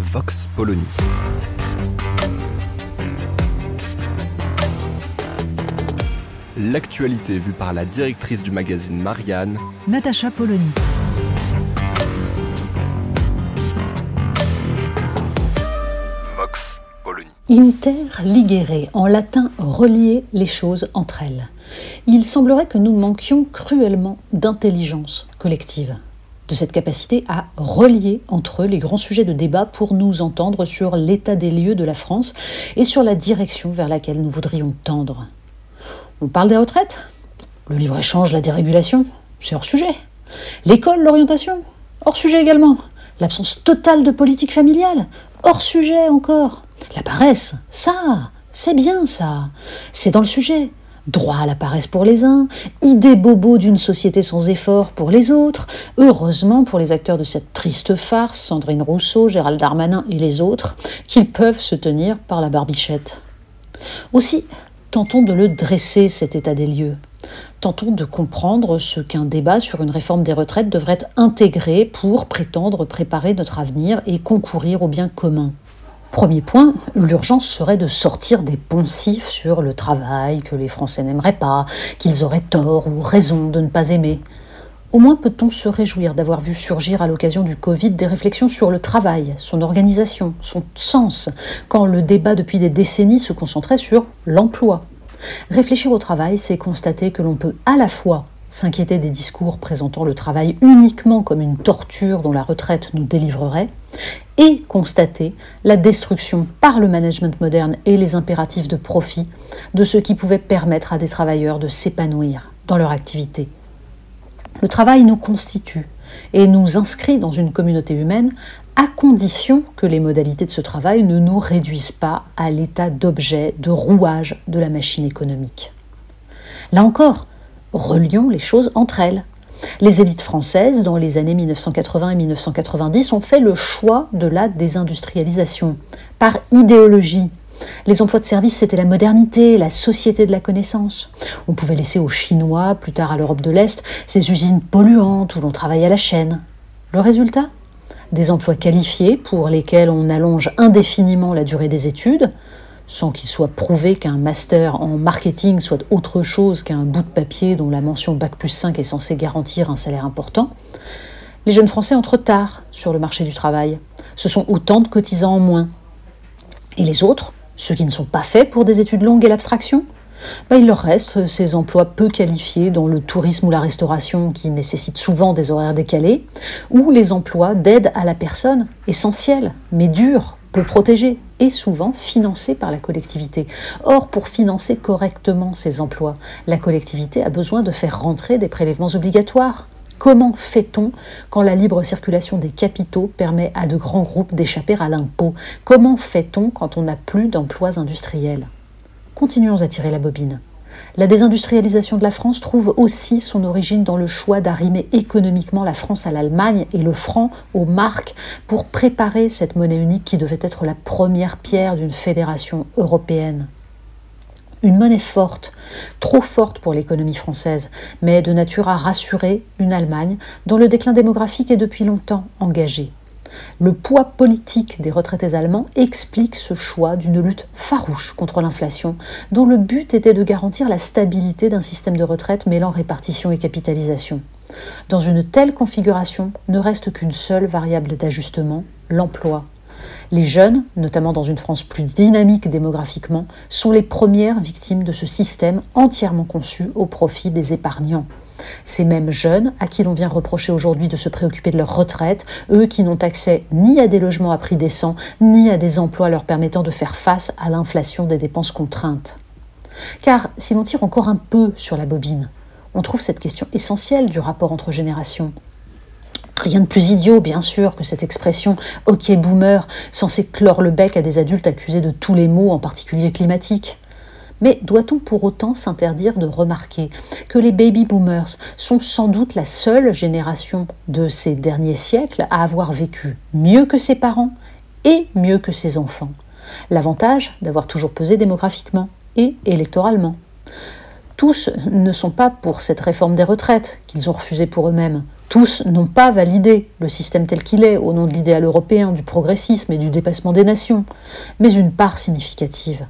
Vox Polony. L'actualité vue par la directrice du magazine Marianne, Natacha Polony. Vox Polony. Inter ligere, en latin relier les choses entre elles. Il semblerait que nous manquions cruellement d'intelligence collective, de cette capacité à relier entre eux les grands sujets de débat pour nous entendre sur l'état des lieux de la France et sur la direction vers laquelle nous voudrions tendre. On parle des retraites? Le libre-échange, la dérégulation C'est hors sujet. L'école, l'orientation Hors sujet également. L'absence totale de politique familiale Hors sujet encore. La paresse Ça C'est bien ça C'est dans le sujet. Droit à la paresse pour les uns, idée bobo d'une société sans effort pour les autres. Heureusement pour les acteurs de cette triste farce, Sandrine Rousseau, Gérald Darmanin et les autres, qu'ils peuvent se tenir par la barbichette. Aussi, tentons de le dresser, cet état des lieux. Tentons de comprendre ce qu'un débat sur une réforme des retraites devrait intégrer pour prétendre préparer notre avenir et concourir au bien commun. Premier point, l'urgence serait de sortir des poncifs sur le travail que les Français n'aimeraient pas, qu'ils auraient tort ou raison de ne pas aimer. Au moins peut-on se réjouir d'avoir vu surgir à l'occasion du Covid des réflexions sur le travail, son organisation, son sens, quand le débat depuis des décennies se concentrait sur l'emploi. Réfléchir au travail, c'est constater que l'on peut à la fois s'inquiéter des discours présentant le travail uniquement comme une torture dont la retraite nous délivrerait, et constater la destruction par le management moderne et les impératifs de profit de ce qui pouvait permettre à des travailleurs de s'épanouir dans leur activité. Le travail nous constitue et nous inscrit dans une communauté humaine à condition que les modalités de ce travail ne nous réduisent pas à l'état d'objet, de rouage de la machine économique. Là encore, relions les choses entre elles. Les élites françaises, dans les années 1980 et 1990, ont fait le choix de la désindustrialisation, par idéologie. Les emplois de service, c'était la modernité, la société de la connaissance. On pouvait laisser aux Chinois, plus tard à l'Europe de l'Est, ces usines polluantes où l'on travaille à la chaîne. Le résultat? Des emplois qualifiés pour lesquels on allonge indéfiniment la durée des études, sans qu'il soit prouvé qu'un master en marketing soit autre chose qu'un bout de papier dont la mention Bac plus 5 est censée garantir un salaire important, les jeunes Français entrent tard sur le marché du travail. Ce sont autant de cotisants en moins. Et les autres, ceux qui ne sont pas faits pour des études longues et l'abstraction, ben, il leur reste ces emplois peu qualifiés dans le tourisme ou la restauration qui nécessitent souvent des horaires décalés, ou les emplois d'aide à la personne, essentiels, mais durs, peu protégés et souvent financés par la collectivité. Or, pour financer correctement ces emplois, la collectivité a besoin de faire rentrer des prélèvements obligatoires. Comment fait-on quand la libre circulation des capitaux permet à de grands groupes d'échapper à l'impôt? Comment fait-on quand on n'a plus d'emplois industriels? Continuons à tirer la bobine. La désindustrialisation de la France trouve aussi son origine dans le choix d'arrimer économiquement la France à l'Allemagne et le franc aux marques pour préparer cette monnaie unique qui devait être la première pierre d'une fédération européenne. Une monnaie forte, trop forte pour l'économie française, mais de nature à rassurer une Allemagne dont le déclin démographique est depuis longtemps engagé. Le poids politique des retraités allemands explique ce choix d'une lutte farouche contre l'inflation, dont le but était de garantir la stabilité d'un système de retraite mêlant répartition et capitalisation. Dans une telle configuration, ne reste qu'une seule variable d'ajustement, l'emploi. Les jeunes, notamment dans une France plus dynamique démographiquement, sont les premières victimes de ce système entièrement conçu au profit des épargnants. Ces mêmes jeunes à qui l'on vient reprocher aujourd'hui de se préoccuper de leur retraite, eux qui n'ont accès ni à des logements à prix décent, ni à des emplois leur permettant de faire face à l'inflation des dépenses contraintes. Car si l'on tire encore un peu sur la bobine, on trouve cette question essentielle du rapport entre générations. Rien de plus idiot, bien sûr, que cette expression OK boomer, censée clore le bec à des adultes accusés de tous les maux, en particulier climatiques. Mais doit-on pour autant s'interdire de remarquer que les baby boomers sont sans doute la seule génération de ces derniers siècles à avoir vécu mieux que ses parents et mieux que ses enfants? L'avantage d'avoir toujours pesé démographiquement et électoralement. Tous ne sont pas pour cette réforme des retraites qu'ils ont refusée pour eux-mêmes. Tous n'ont pas validé le système tel qu'il est au nom de l'idéal européen, du progressisme et du dépassement des nations, mais une part significative.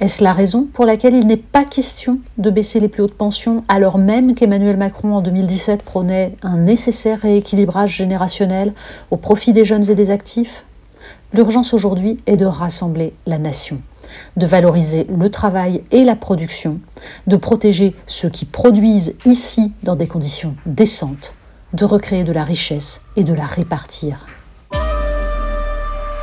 Est-ce la raison pour laquelle il n'est pas question de baisser les plus hautes pensions alors même qu'Emmanuel Macron en 2017 prônait un nécessaire rééquilibrage générationnel au profit des jeunes et des actifs? L'urgence aujourd'hui est de rassembler la nation de valoriser le travail et la production, de protéger ceux qui produisent ici dans des conditions décentes, de recréer de la richesse et de la répartir.